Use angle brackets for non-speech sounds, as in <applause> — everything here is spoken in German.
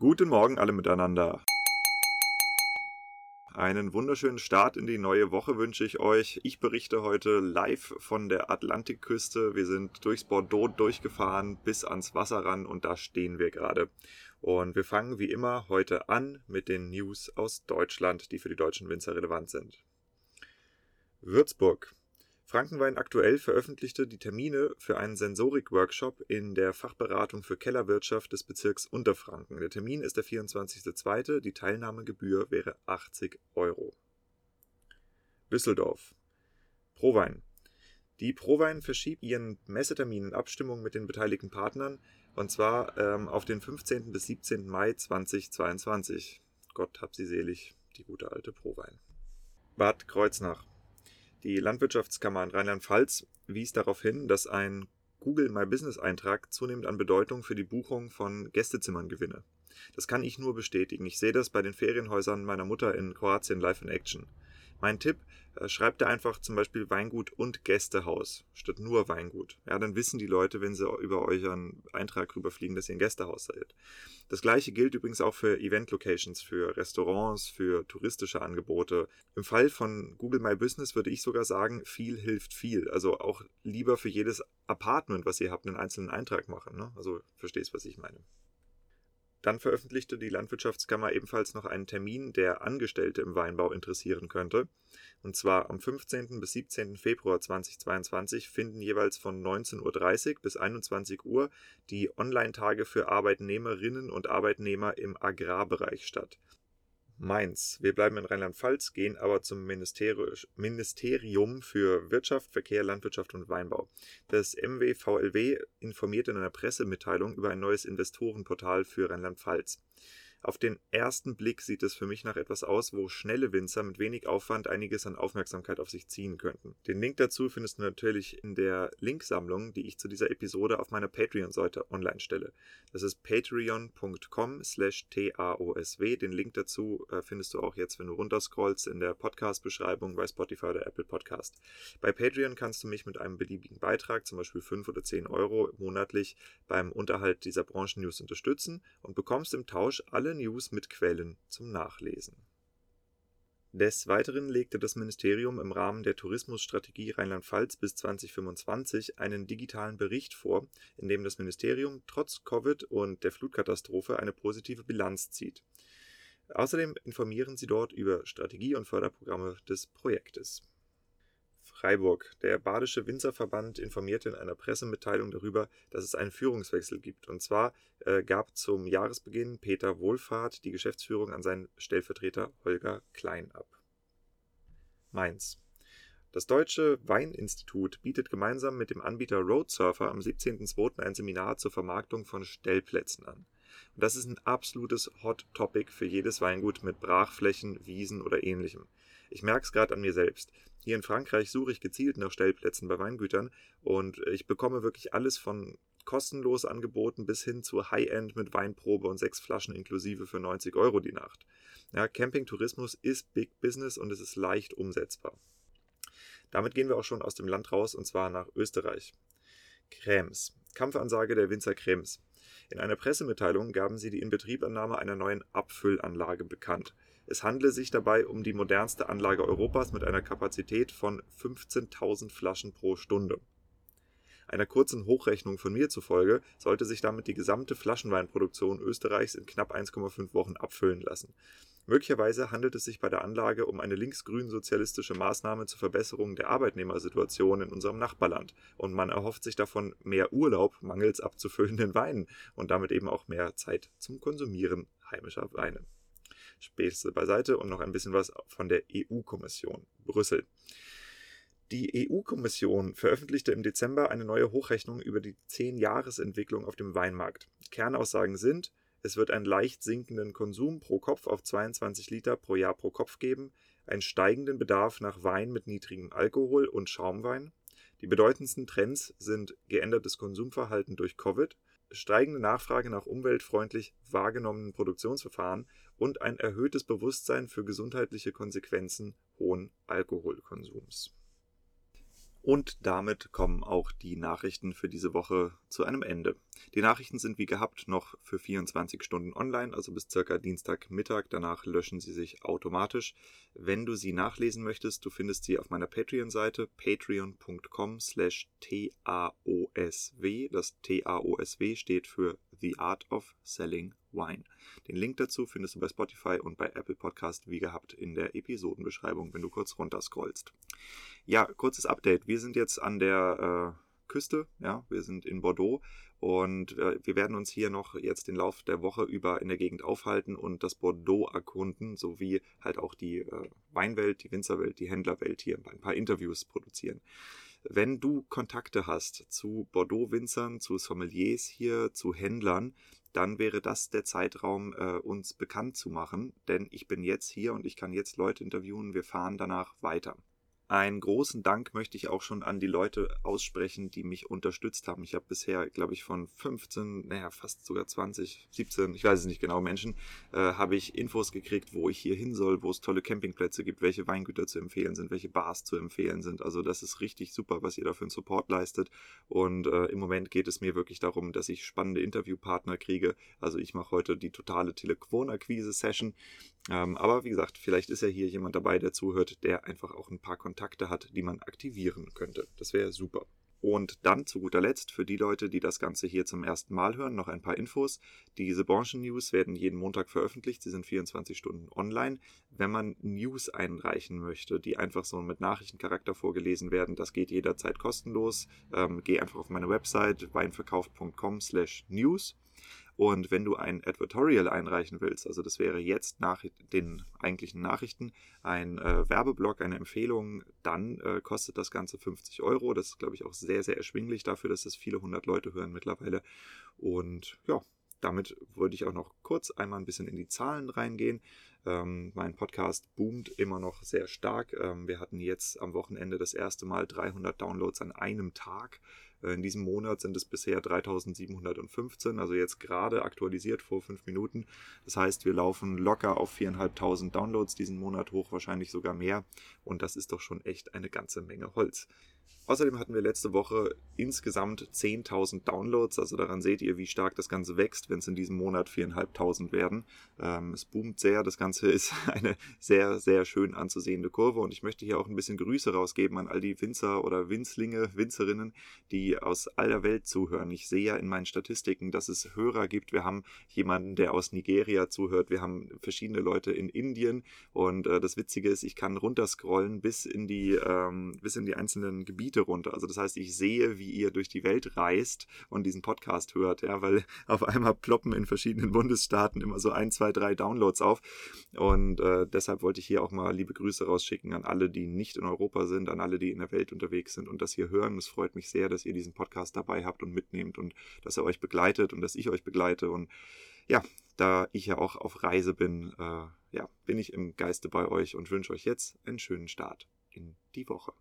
Guten Morgen alle miteinander. Einen wunderschönen Start in die neue Woche wünsche ich euch. Ich berichte heute live von der Atlantikküste. Wir sind durchs Bordeaux durchgefahren bis ans Wasser ran und da stehen wir gerade. Und wir fangen wie immer heute an mit den News aus Deutschland, die für die deutschen Winzer relevant sind. Würzburg. Frankenwein aktuell veröffentlichte die Termine für einen Sensorik-Workshop in der Fachberatung für Kellerwirtschaft des Bezirks Unterfranken. Der Termin ist der 24.02. Die Teilnahmegebühr wäre 80 Euro. Düsseldorf. Prowein. Die Prowein verschiebt ihren Messetermin in Abstimmung mit den beteiligten Partnern und zwar ähm, auf den 15. bis 17. Mai 2022. Gott hab sie selig, die gute alte Prowein. Bad Kreuznach. Die Landwirtschaftskammer in Rheinland-Pfalz wies darauf hin, dass ein Google My Business Eintrag zunehmend an Bedeutung für die Buchung von Gästezimmern gewinne. Das kann ich nur bestätigen. Ich sehe das bei den Ferienhäusern meiner Mutter in Kroatien live in Action. Mein Tipp, äh, schreibt da einfach zum Beispiel Weingut und Gästehaus statt nur Weingut. Ja, dann wissen die Leute, wenn sie über euren Eintrag rüberfliegen, dass ihr ein Gästehaus seid. Das gleiche gilt übrigens auch für Event-Locations, für Restaurants, für touristische Angebote. Im Fall von Google My Business würde ich sogar sagen, viel hilft viel. Also auch lieber für jedes Apartment, was ihr habt, einen einzelnen Eintrag machen. Ne? Also verstehst, was ich meine. Dann veröffentlichte die Landwirtschaftskammer ebenfalls noch einen Termin, der Angestellte im Weinbau interessieren könnte. Und zwar am 15. bis 17. Februar 2022 finden jeweils von 19.30 Uhr bis 21 Uhr die Online-Tage für Arbeitnehmerinnen und Arbeitnehmer im Agrarbereich statt. Mainz. Wir bleiben in Rheinland-Pfalz, gehen aber zum Ministerium für Wirtschaft, Verkehr, Landwirtschaft und Weinbau. Das MWVLW informiert in einer Pressemitteilung über ein neues Investorenportal für Rheinland-Pfalz. Auf den ersten Blick sieht es für mich nach etwas aus, wo schnelle Winzer mit wenig Aufwand einiges an Aufmerksamkeit auf sich ziehen könnten. Den Link dazu findest du natürlich in der Linksammlung, die ich zu dieser Episode auf meiner Patreon-Seite online stelle. Das ist patreon.com slash taosw. Den Link dazu äh, findest du auch jetzt, wenn du runterscrollst in der Podcast-Beschreibung bei Spotify oder Apple Podcast. Bei Patreon kannst du mich mit einem beliebigen Beitrag, zum Beispiel 5 oder 10 Euro monatlich, beim Unterhalt dieser Branchen-News unterstützen und bekommst im Tausch alle alle News mit Quellen zum Nachlesen. Des Weiteren legte das Ministerium im Rahmen der Tourismusstrategie Rheinland-Pfalz bis 2025 einen digitalen Bericht vor, in dem das Ministerium trotz Covid und der Flutkatastrophe eine positive Bilanz zieht. Außerdem informieren sie dort über Strategie und Förderprogramme des Projektes Freiburg. Der Badische Winzerverband informierte in einer Pressemitteilung darüber, dass es einen Führungswechsel gibt. Und zwar äh, gab zum Jahresbeginn Peter Wohlfahrt die Geschäftsführung an seinen Stellvertreter Holger Klein ab. Mainz. Das Deutsche Weininstitut bietet gemeinsam mit dem Anbieter Roadsurfer am 17.02. ein Seminar zur Vermarktung von Stellplätzen an. Und das ist ein absolutes Hot Topic für jedes Weingut mit Brachflächen, Wiesen oder ähnlichem. Ich merke es gerade an mir selbst. Hier in Frankreich suche ich gezielt nach Stellplätzen bei Weingütern und ich bekomme wirklich alles von kostenlos angeboten bis hin zu High-End mit Weinprobe und sechs Flaschen inklusive für 90 Euro die Nacht. Ja, Campingtourismus ist Big Business und es ist leicht umsetzbar. Damit gehen wir auch schon aus dem Land raus und zwar nach Österreich. Krems. Kampfansage der Winzer Krems. In einer Pressemitteilung gaben sie die Inbetriebannahme einer neuen Abfüllanlage bekannt. Es handle sich dabei um die modernste Anlage Europas mit einer Kapazität von 15.000 Flaschen pro Stunde. Einer kurzen Hochrechnung von mir zufolge sollte sich damit die gesamte Flaschenweinproduktion Österreichs in knapp 1,5 Wochen abfüllen lassen. Möglicherweise handelt es sich bei der Anlage um eine linksgrün-sozialistische Maßnahme zur Verbesserung der Arbeitnehmersituation in unserem Nachbarland und man erhofft sich davon mehr Urlaub mangels abzufüllenden Weinen und damit eben auch mehr Zeit zum Konsumieren heimischer Weine. Späße beiseite und noch ein bisschen was von der EU-Kommission. Brüssel. Die EU-Kommission veröffentlichte im Dezember eine neue Hochrechnung über die 10-Jahres-Entwicklung auf dem Weinmarkt. Kernaussagen sind, es wird einen leicht sinkenden Konsum pro Kopf auf 22 Liter pro Jahr pro Kopf geben, einen steigenden Bedarf nach Wein mit niedrigem Alkohol und Schaumwein. Die bedeutendsten Trends sind geändertes Konsumverhalten durch Covid, steigende Nachfrage nach umweltfreundlich wahrgenommenen Produktionsverfahren und ein erhöhtes Bewusstsein für gesundheitliche Konsequenzen hohen Alkoholkonsums. Und damit kommen auch die Nachrichten für diese Woche zu einem Ende. Die Nachrichten sind wie gehabt noch für 24 Stunden online, also bis circa Dienstagmittag. Danach löschen sie sich automatisch. Wenn du sie nachlesen möchtest, du findest sie auf meiner Patreon-Seite patreon.com slash TAOSW. Das TAOSW steht für The Art of Selling Wine. Den Link dazu findest du bei Spotify und bei Apple Podcast wie gehabt in der Episodenbeschreibung, wenn du kurz runterscrollst. Ja, kurzes Update. Wir sind jetzt an der äh, Küste, ja, wir sind in Bordeaux und äh, wir werden uns hier noch jetzt den Lauf der Woche über in der Gegend aufhalten und das Bordeaux erkunden, sowie halt auch die äh, Weinwelt, die Winzerwelt, die Händlerwelt hier ein paar Interviews produzieren. Wenn du Kontakte hast zu Bordeaux-Winzern, zu Sommeliers hier, zu Händlern, dann wäre das der Zeitraum, äh, uns bekannt zu machen, denn ich bin jetzt hier und ich kann jetzt Leute interviewen, wir fahren danach weiter. Einen großen Dank möchte ich auch schon an die Leute aussprechen, die mich unterstützt haben. Ich habe bisher, glaube ich, von 15, naja, fast sogar 20, 17, ich weiß es nicht genau, Menschen, äh, habe ich Infos gekriegt, wo ich hier hin soll, wo es tolle Campingplätze gibt, welche Weingüter zu empfehlen sind, welche Bars zu empfehlen sind. Also das ist richtig super, was ihr da für einen Support leistet. Und äh, im Moment geht es mir wirklich darum, dass ich spannende Interviewpartner kriege. Also ich mache heute die totale Telefonakquise-Session. Ähm, aber wie gesagt, vielleicht ist ja hier jemand dabei, der zuhört, der einfach auch ein paar Kontakte Kontakte hat, die man aktivieren könnte. Das wäre super. Und dann zu guter Letzt für die Leute, die das Ganze hier zum ersten Mal hören, noch ein paar Infos. Diese Branchen-News werden jeden Montag veröffentlicht. Sie sind 24 Stunden online. Wenn man News einreichen möchte, die einfach so mit Nachrichtencharakter vorgelesen werden, das geht jederzeit kostenlos. Ähm, geh einfach auf meine Website weinverkauf.com slash news und wenn du ein Advertorial einreichen willst, also das wäre jetzt nach den eigentlichen Nachrichten ein äh, Werbeblock, eine Empfehlung, dann äh, kostet das Ganze 50 Euro. Das ist, glaube ich, auch sehr, sehr erschwinglich dafür, dass es viele hundert Leute hören mittlerweile. Und ja, damit wollte ich auch noch kurz einmal ein bisschen in die Zahlen reingehen. Ähm, mein Podcast boomt immer noch sehr stark. Ähm, wir hatten jetzt am Wochenende das erste Mal 300 Downloads an einem Tag. Äh, in diesem Monat sind es bisher 3715, also jetzt gerade aktualisiert vor fünf Minuten. Das heißt, wir laufen locker auf 4.500 Downloads diesen Monat hoch, wahrscheinlich sogar mehr. Und das ist doch schon echt eine ganze Menge Holz. Außerdem hatten wir letzte Woche insgesamt 10.000 Downloads, also daran seht ihr, wie stark das Ganze wächst, wenn es in diesem Monat 4.500 werden. Ähm, es boomt sehr, das Ganze <laughs> ist eine sehr, sehr schön anzusehende Kurve und ich möchte hier auch ein bisschen Grüße rausgeben an all die Winzer oder Winzlinge, Winzerinnen, die aus aller Welt zuhören. Ich sehe ja in meinen Statistiken, dass es Hörer gibt. Wir haben jemanden, der aus Nigeria zuhört, wir haben verschiedene Leute in Indien und äh, das Witzige ist, ich kann runterscrollen bis in die, ähm, bis in die einzelnen Gebiete Gebiete runter. Also das heißt, ich sehe, wie ihr durch die Welt reist und diesen Podcast hört, ja, weil <laughs> auf einmal ploppen in verschiedenen Bundesstaaten immer so ein, zwei, drei Downloads auf. Und äh, deshalb wollte ich hier auch mal liebe Grüße rausschicken an alle, die nicht in Europa sind, an alle, die in der Welt unterwegs sind und das hier hören. Es freut mich sehr, dass ihr diesen Podcast dabei habt und mitnehmt und dass er euch begleitet und dass ich euch begleite. Und ja, da ich ja auch auf Reise bin, äh, ja, bin ich im Geiste bei euch und wünsche euch jetzt einen schönen Start in die Woche.